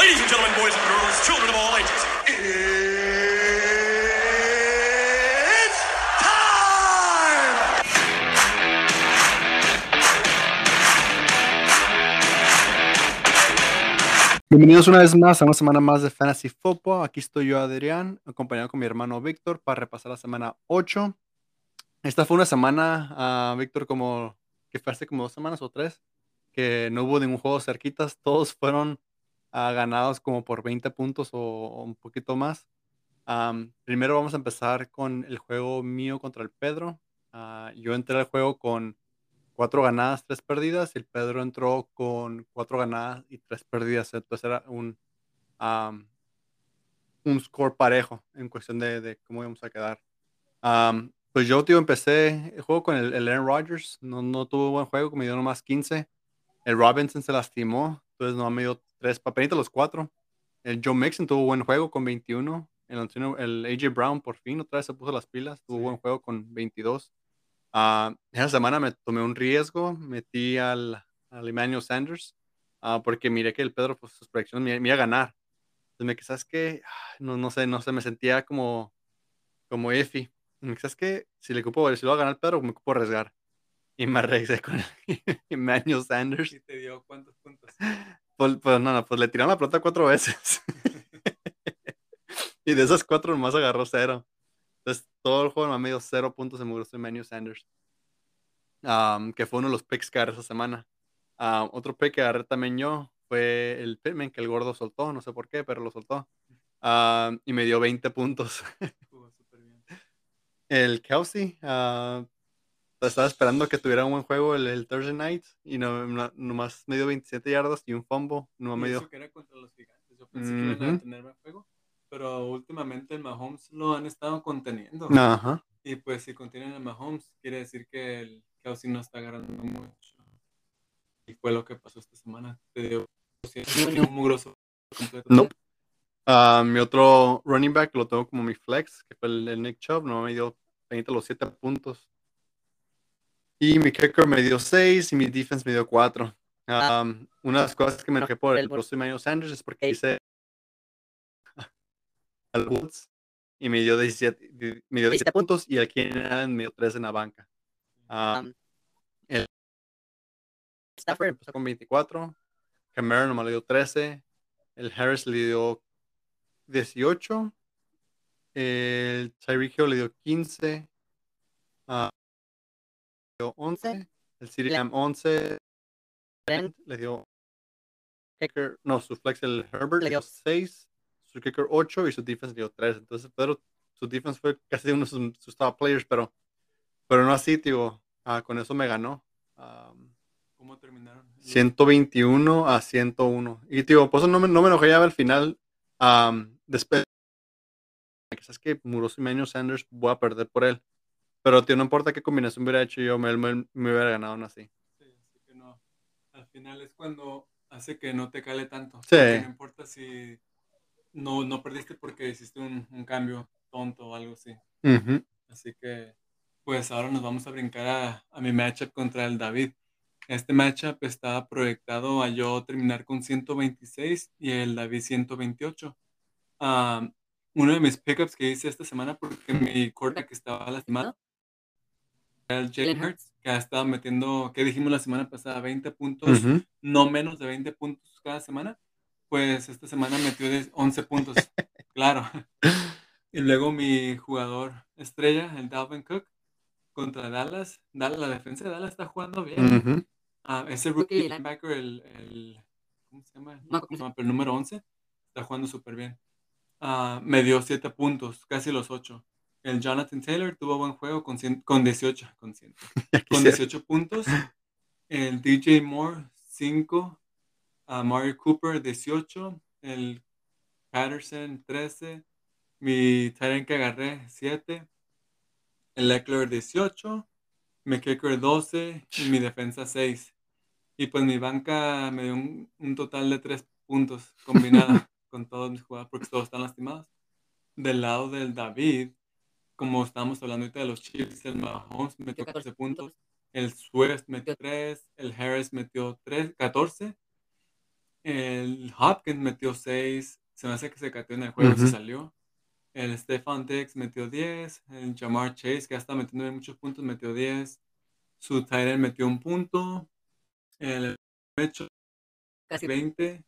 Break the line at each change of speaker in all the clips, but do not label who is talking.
Ladies and gentlemen, boys and girls, children of all ages, it's time!
Bienvenidos una vez más a una semana más de Fantasy Football. Aquí estoy yo, Adrián, acompañado con mi hermano Víctor para repasar la semana 8. Esta fue una semana, ah, Víctor, como que fue hace como dos semanas o tres, que no hubo ningún juego cerquitas. Todos fueron ah, ganados como por 20 puntos o, o un poquito más. Am, primero vamos a empezar con el juego mío contra el Pedro. Ah, yo entré al juego con cuatro ganadas, tres perdidas, y el Pedro entró con cuatro ganadas y tres perdidas. Entonces era un, am, un score parejo en cuestión de, de cómo íbamos a quedar. Am, pues yo, tío, empecé el juego con el, el Aaron Rodgers. No, no tuvo buen juego, me dio nomás 15. El Robinson se lastimó, entonces no me dio tres papelitos los cuatro. El Joe Mixon tuvo buen juego con 21. El, Antonio- el AJ Brown por fin otra vez se puso las pilas, tuvo
Sí.
buen juego con 22. Ah, esa semana me tomé un riesgo, metí al, al Emmanuel Sanders, ah, porque miré que el Pedro, pues sus predicciones me, me iba a ganar. Entonces me quizás que, no, no sé, no sé, me sentía como, como. Me quizás que si le ocupo, si lo va a ganar el Pedro, me ocupo arriesgar. Y me arriesgué con el Emmanuel Sanders.
¿Y te dio cuántos puntos?
Pues, pues, no, no, pues le tiraron la pelota cuatro veces. y de esas cuatro nomás agarró cero. Entonces todo el juego me dio cero puntos en gustó Emmanuel Sanders. Am, que fue uno de los picks que agarré esa semana. Am, otro pick que agarré también yo fue el Pittman que el gordo soltó, no sé por qué, pero lo soltó. Am, y me dio 20 puntos. El Kelsey, ah, estaba esperando que tuviera un buen juego el, el Thursday night y no, no- nomás me dio 27 yardas y un fumble. No me dio.
que era contra los gigantes. Yo pensé que iban a tener buen juego. Pero últimamente el Mahomes lo han estado conteniendo.
Ajá.
Y pues si contienen a Mahomes, quiere decir que el Kelsey no está agarrando mucho. Y fue lo que pasó esta semana. Te dio un mugroso completo.
No. Ah, mi otro running back lo tengo como mi flex, que fue el, el Nick Chubb, no me dio 20 los 7 puntos. Y mi kicker me dio 6 y mi defense me dio 4. una de las cosas que me enojé por el Russell Emmanuel Sanders es porque hice al Woods y me dio 17, di- me dio 17 puntos y aquí en me dio 3 en la banca. Ah,
Um,
el
Stafford.
Empezó con 24, Camaro nomás le dio 13, el Harris le dio 18, el Tyreek le dio 15, ah, le dio 11, el Lamb 11,
Len-
le dio kicker, no, su flex el Herbert
Le
dio
dio-
6, su kicker 8 y su defense le dio 3. Entonces, pero su defense fue casi uno de sus, sus top players, pero, pero no así, tío. Ah, con eso me ganó.
¿Cómo terminaron?
121 a 101. Y tío, por eso no me, no me enojé ya al final. am, después, quizás que Muroso y Emmanuel Sanders voy a perder por él. Pero tío, no importa qué combinación hubiera hecho yo, me, me, me hubiera ganado aún así.
Sí, así que no. Al final es cuando hace que no te cale tanto.
Sí.
No importa si no, no perdiste porque hiciste un, un cambio tonto o algo así.
Ujú.
Así que, pues ahora nos vamos a brincar a, a mi matchup contra el David. Este matchup estaba proyectado a yo terminar con 126 y el David 128. Ah, uno de mis pickups que hice esta semana porque mi quarterback estaba lastimado el Jalen Hurts, que ha estado metiendo, que dijimos la semana pasada, 20 puntos,
Ujú.
no menos de 20 puntos cada semana. Pues esta semana metió de 11 puntos, claro. Y luego mi jugador estrella, el Dalvin Cook, contra Dallas. Dallas la defensa de Dallas está jugando bien.
Ujú.
Ah, ese rookie
Rookie
linebacker, el, el- ¿cómo se llama?
No,
¿Cómo se llama? Pero el número 11, está jugando súper bien. Ah, me dio 7 puntos, casi los 8. El Jonathan Taylor tuvo buen juego con, 100 con 18, con, 100,
Ya
con
quisiera.
18 puntos. El DJ Moore, 5. a Mario Cooper, 18. El Patterson, 13. Mi Tyrant que agarré, 7. El Eckler, 18. Mi kicker, 12. Y mi defensa, 6. Y pues mi banca me dio un, un total de 3 puntos combinado con todos mis jugadores porque todos están lastimados. Del lado del David, como estábamos hablando ahorita de los Chiefs, el Mahomes metió 14 puntos. El Swift metió 3, el Harris metió 3, 14. El Hopkins metió 6. Se me hace que se cateó en el juego y se salió. El Stefan Diggs metió 10. El Jamar Chase, que ya está metiendo muchos puntos, metió 10. Su Tyrell metió un punto. El Mecho
Casi
20.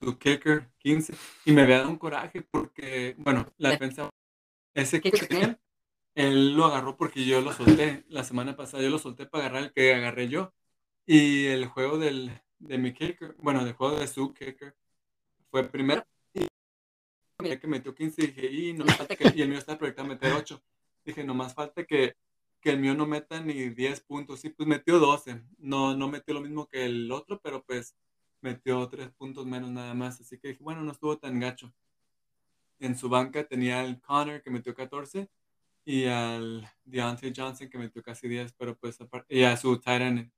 Su kicker 15. Y me había dado un coraje porque, bueno, la defensa, ese
kicker,
él lo agarró porque yo lo solté. La semana pasada yo lo solté para agarrar el que agarré yo. Y el juego del, de mi kicker, bueno, el juego de su kicker fue primero. Y que metió 15 y dije, y, no falta que, y el mío está proyectado a meter 8. Dije, nomás falta que, que el mío no meta ni 10 puntos. Sí, pues metió 12. No, no metió lo mismo que el otro, pero pues metió 3 puntos menos nada más. Así que dije, bueno, no estuvo tan gacho. En su banca tenía al Connor que metió 14 y al Deontay Johnson que metió casi 10, pero pues y a su Titan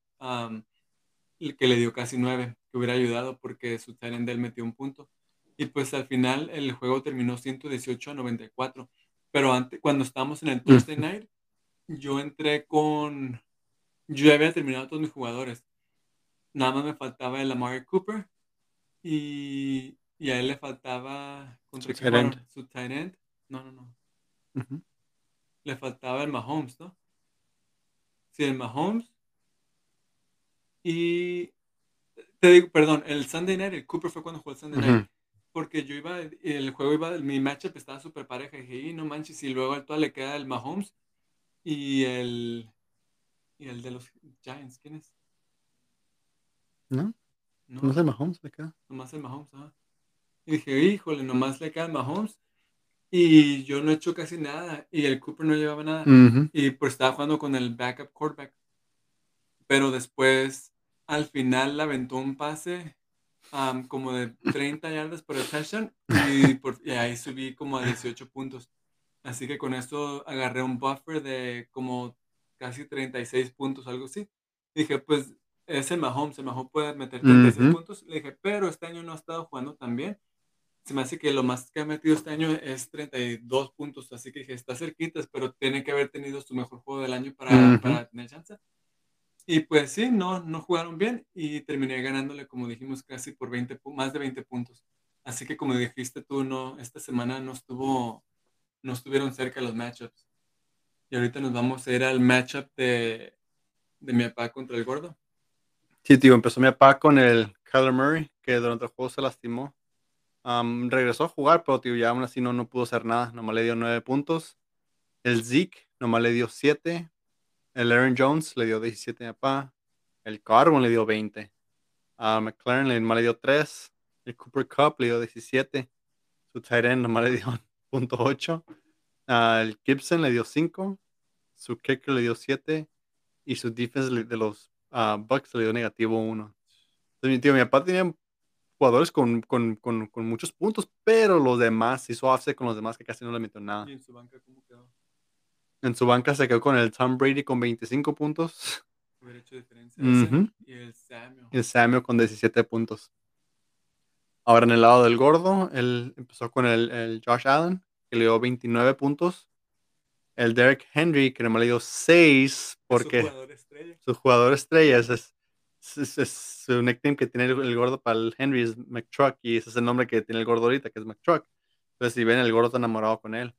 que le dio casi 9, que hubiera ayudado porque su Titan de él metió un punto. Y pues al final el juego terminó 118 a 94. Pero antes, cuando estábamos en el Thursday. Night, yo entré con... Yo ya había terminado todos mis jugadores. Nada más me faltaba el Amari Cooper y, y a él le faltaba... ¿Contra
Su tight?
Su tight end. No, no, no. Le faltaba el Mahomes, ¿no? Sí, el Mahomes. Y te digo, perdón, el Sunday Night, el Cooper fue cuando jugó el Sunday Night. Porque yo iba, el juego iba, mi matchup estaba súper pareja. Y dije, y no manches, y luego al le queda el Mahomes y el, y el de los Giants. ¿Quién es?
¿No?
No,
No sé, Mahomes le queda.
nomás el Mahomes. ajá. Y dije, híjole, nomás le queda Mahomes. Y yo no he hecho casi nada. Y el Cooper no llevaba nada.
Ujú.
Y pues estaba jugando con el backup quarterback. Pero después, al final, le aventó un pase am, como de 30 yardas por el touchdown. Y, por- y ahí subí como a 18 puntos. Así que con esto agarré un buffer de como casi 36 puntos, algo así. Dije, pues es el Mahomes, el Mahomes puede meter 36
Ujú.
puntos. Le dije, pero este año no ha estado jugando tan bien. Se me hace que lo más que ha metido este año es 32 puntos. Así que dije, está cerquitas, pero tiene que haber tenido su mejor juego del año para,
Ujú.
para tener chance. Y pues sí, no, no jugaron bien y terminé ganándole, como dijimos, casi por 20, pu- más de 20 puntos. Así que como dijiste tú, no, esta semana no estuvo, no estuvieron cerca los matchups. Y ahorita nos vamos a ir al matchup de, de mi papá contra el gordo.
Sí, tío, empezó mi papá con el Kyler Murray, que durante el juego se lastimó. Am, regresó a jugar, pero tío, ya aún así no, no pudo hacer nada. Nomás le dio nueve puntos. El Zeke nomás le dio siete. El Aaron Jones le dio 17 a papá. El Carbon le dio 20. A McLaren le, nomás le dio 3. El Cooper Cup le dio 17. Su end nomás le dio punto .8. el Gibson le dio 5. Su kicker le dio 7. Y su defense de los ah, Bucks le dio negativo 1. Entonces, mi tío, mi papá tenía jugadores con, con, con, con muchos puntos, pero los demás hizo offset con los demás que casi no le metió nada.
Y en su banca, ¿cómo quedó?
En su banca se quedó con el Tom Brady con 25 puntos
Hubiera hecho diferencia. Y el Samuel.
y el Samuel con 17 puntos. Ahora en el lado del gordo, él empezó con el, el Josh Allen, que le dio 29 puntos. El Derek Henry, que nomás le dio 6
Es su
porque
jugador estrella.
su jugador estrella es, es, es- es su nickname que tiene el, el gordo para el Henry es McTruck y ese es el nombre que tiene el gordo ahorita, que es McTruck. Entonces, si ven, el gordo está enamorado con él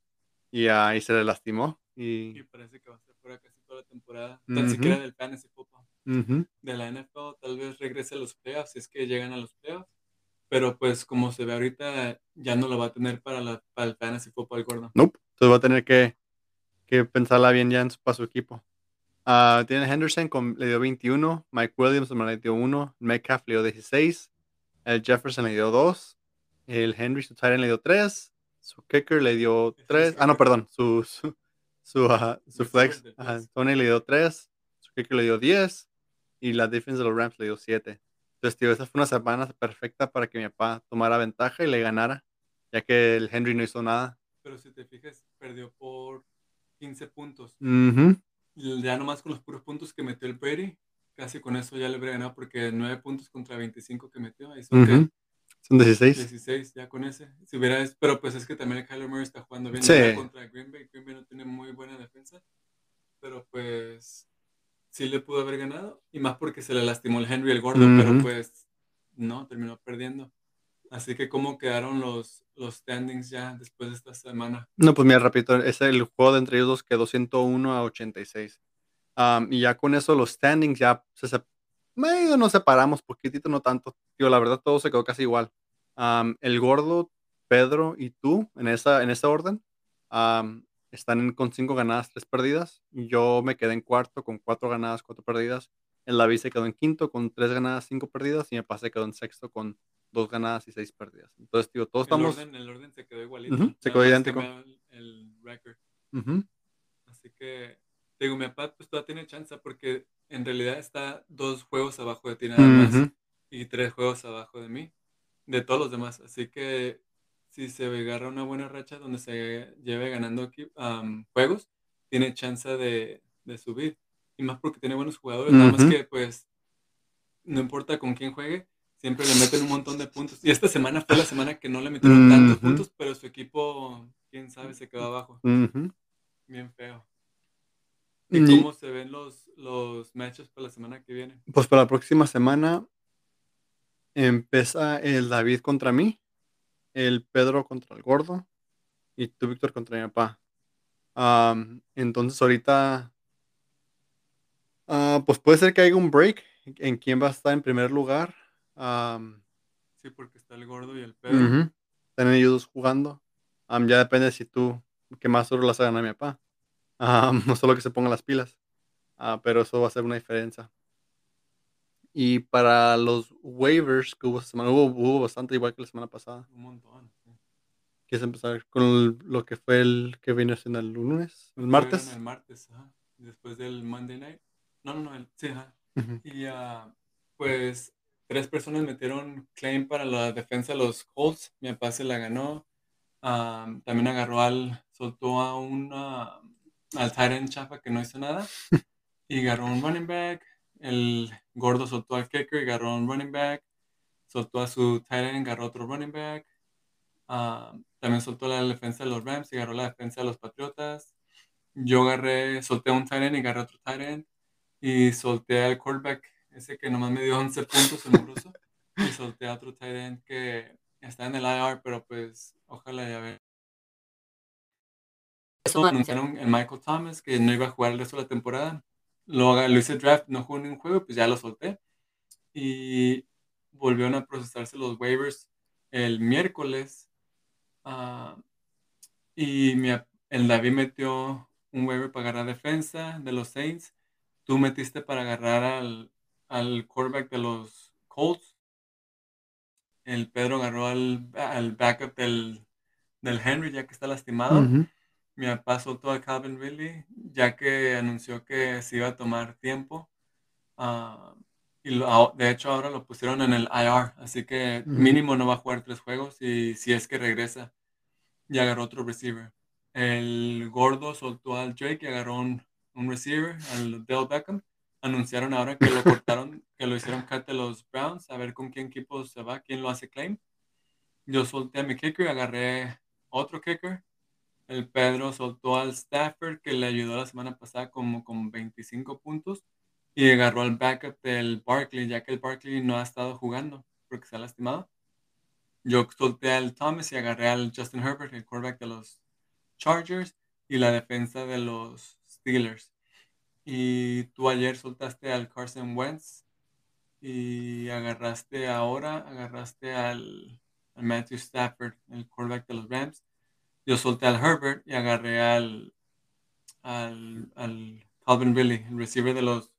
y ahí se le lastimó. Y,
Y parece que va a estar fuera casi toda la temporada. Tan
Ujú.
siquiera del fantasy football.
Ujú.
de la NFL, tal vez regrese a los playoffs, si es que llegan a los playoffs. Pero pues como se ve ahorita, ya no lo va a tener para, la, para el fantasy football gordo.
Nope. Entonces va a tener que, que pensarla bien ya en su, para su equipo. Tiene Henderson, con, le dio 21. Mike Williams le dio 1. Metcalf le dio 16. El Jefferson le dio 2. El Henry, su tight end, le dio 3. Su kicker le dio
Ese es
3. Ah, no, perdón. Su, su, su, ajá, su flex.
flex.
Tony le dio 3. Su kicker le dio 10. Y la defense de los Rams le dio 7. Entonces, tío, esa fue una semana perfecta para que mi papá tomara ventaja y le ganara. Ya que el Henry no hizo nada.
Pero si te fijas, perdió por 15 puntos.
Ujú.
Y ya nomás con los puros puntos que metió el Brady, casi con eso ya le habría ganado porque 9 puntos contra 25 que metió. Ahí son
Ujú. Son 16.
16 ya con ese. Si hubiera, pero pues es que también el Kyler Murray está jugando bien
Sí.
contra Green Bay. Green Bay no tiene muy buena defensa. Pero pues sí le pudo haber ganado. Y más porque se le lastimó el Henry el gordo. Pero pues no, terminó perdiendo. Así que, ¿cómo quedaron los, los standings ya después de esta semana?
No, pues mira, repito, es el juego de entre ellos dos quedó 101 a 86. Am, y ya con eso los standings ya se sep- medio nos separamos, poquitito, no tanto. Digo, la verdad todo se quedó casi igual. El gordo, Pedro y tú, en esa, en esa orden, están con cinco ganadas, tres perdidas. Yo me quedé en cuarto con cuatro ganadas, cuatro perdidas. El David se quedó en quinto con tres ganadas, cinco perdidas. Y me pasé quedó en sexto con dos ganadas y seis perdidas. Entonces, digo, todos
El
estamos...
orden, el orden se quedó igualito.
Se quedó idéntico.
El, record. Así que, digo, mi papá pues todavía tiene chance porque en realidad está dos juegos abajo de ti nada más y tres juegos abajo de mí, de todos los demás. Así que si se agarra una buena racha donde se lleve ganando juegos, tiene chance de, de subir. Y más porque tiene buenos jugadores, nada más que pues no importa con quién juegue, siempre le meten un montón de puntos. Y esta semana fue la semana que no le metieron tantos puntos, pero su equipo, quién sabe, se quedó abajo. Bien feo. ¿Y cómo se ven los, los matches para la semana que viene?
Pues para la próxima semana empieza el David contra mí, el Pedro contra el gordo y tú, Víctor, contra mi papá. Entonces ahorita, ah, pues puede ser que haya un break en quién va a estar en primer lugar. Am,
Sí, porque está el gordo y el Pedro.
ujú, Están ellos dos jugando. Am, ya depende si tú, que más solo las hagan a mi papá. No solo que se pongan las pilas. Ah, pero eso va a ser una diferencia. Y para los waivers que hubo esta semana, hubo, hubo bastante igual que la semana pasada.
Un montón. sí.
¿Quieres empezar con el- lo que fue el que vino siendo el lunes? ¿El martes?
El martes, ajá. Después del Monday Night. No, no, no, el- sí, ajá.
Ujú.
Y ah, pues tres personas metieron claim para la defensa de los Colts. Mi papá se la ganó. Ah, también agarró al, soltó a un, al Tyrant chafa que no hizo nada. Y agarró un running back. El gordo soltó al kicker y agarró un running back. Soltó a su Tyrant, agarró otro running back. Ah, también soltó la defensa de los Rams y agarró la defensa de los Patriotas. Yo agarré, solté a un Tyrant y agarré otro Tyrant. Y solté al quarterback, ese que nomás me dio 11 puntos, el. Y solté a otro Tyrant que está en el IR, pero pues ojalá ya ver. Eso anunciaron en Michael Thomas que no iba a jugar el resto de la temporada. Haga- lo hice draft, no jugó ningún juego, pues ya lo solté. Y volvieron a procesarse los waivers el miércoles. ah, y mi el David metió un waiver para agarrar defensa de los Saints. Tú metiste para agarrar al, al quarterback de los Colts. El Pedro agarró al, al backup del, del Henry ya que está lastimado.
Ujú.
Mi papá soltó a Calvin Ridley, ya que anunció que se iba a tomar tiempo. Ah, y lo- ah, de hecho ahora lo pusieron en el IR, así que mínimo no va a jugar tres juegos y si es que regresa, y agarró otro receiver. El gordo soltó al Drake y agarró un, un receiver, al Dell Beckham. Anunciaron ahora que lo cortaron, que lo hicieron cut de los Browns, a ver con quién equipo se va, quién lo hace claim. Yo solté a mi kicker y agarré otro kicker. El Pedro soltó al Stafford que le ayudó la semana pasada como con 25 puntos y agarró al backup del Barkley, ya que el Barkley no ha estado jugando porque se ha lastimado. Yo solté al Thomas y agarré al Justin Herbert, el quarterback de los Chargers y la defensa de los Steelers. Y tú ayer soltaste al Carson Wentz y agarraste ahora, agarraste al, al Matthew Stafford, el quarterback de los Rams. Yo solté al Herbert y agarré al, al, al Calvin Ridley, el receiver de los,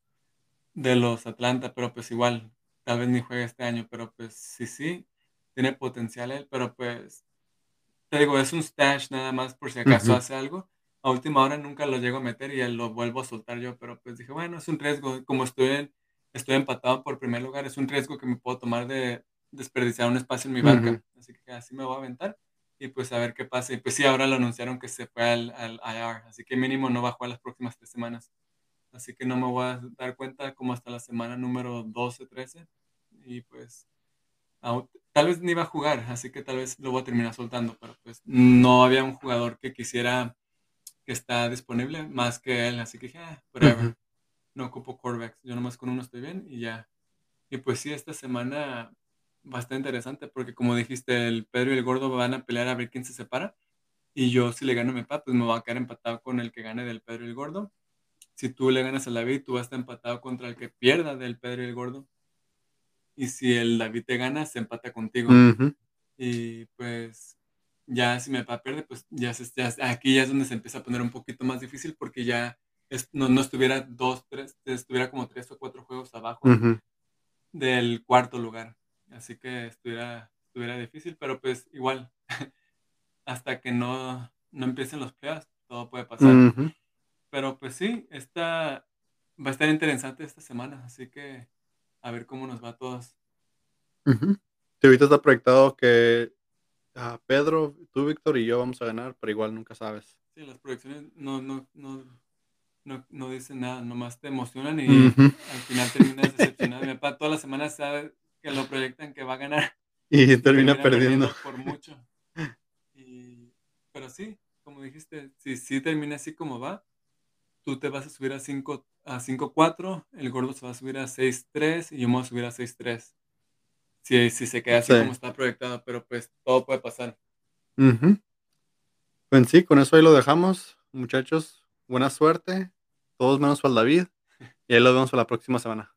de los Atlanta, pero pues igual, tal vez ni juegue este año, pero pues sí, sí, tiene potencial él, pero pues, te digo, es un stash nada más por si acaso
Ujú.
hace algo. A última hora nunca lo llego a meter y lo vuelvo a soltar yo, pero pues dije, bueno, es un riesgo, como estoy, en- estoy empatado por primer lugar, es un riesgo que me puedo tomar de desperdiciar un espacio en mi banca,
Ujú.
así que así me voy a aventar y pues a ver qué pasa. Y pues sí, ahora lo anunciaron que se fue al, al IR, así que mínimo no va a jugar las próximas tres semanas. Así que no me voy a dar cuenta como hasta la semana número 12, 13. Y pues tal vez ni va a jugar, así que tal vez lo voy a terminar soltando, pero pues no había un jugador que quisiera que está disponible más que él, así que dije, ah, whatever. No ocupo quarterbacks, yo nomás con uno estoy bien y ya. Y pues sí, esta semana bastante interesante porque como dijiste, el Pedro y el Gordo van a pelear a ver quién se separa. Y yo si le gano a mi papá, pues me voy a quedar empatado con el que gane del Pedro y el Gordo. Si tú le ganas al David, tú vas a estar empatado contra el que pierda del Pedro y el Gordo. Y si el David te gana, se empata contigo. Y pues ya si mi papá pierde, pues ya, se- ya aquí ya es donde se empieza a poner un poquito más difícil porque ya es- no, no estuviera dos, tres, estuviera como tres o cuatro juegos abajo
Ujú.
del cuarto lugar. Así que estuviera, estuviera difícil, pero pues igual, hasta que no, no empiecen los playoffs, todo puede pasar.
Ujú.
Pero pues sí, esta, va a estar interesante esta semana, así que a ver cómo nos va a todos.
Ujú. Sí, ahorita está proyectado que ah, Pedro, tú, Víctor y yo vamos a ganar, pero igual nunca sabes.
Sí, las proyecciones no, no, no, no, no dicen nada, nomás te emocionan y
Ujú.
al final terminas decepcionado. Mi papá toda la semana sabe que lo proyectan que va a ganar.
Y
y
termina perdiendo.
por mucho. Y- pero sí, como dijiste, si sí termina así como va, tú te vas a subir a 5 a 5-4, el gordo se va a subir a 6-3 y yo me voy a subir a 6-3. Si, si se queda así
Sí.
como está proyectado, pero pues todo puede pasar.
Ujú. Pues sí, con eso ahí lo dejamos, muchachos. Buena suerte, todos menos el David. Y ahí los vemos la próxima semana.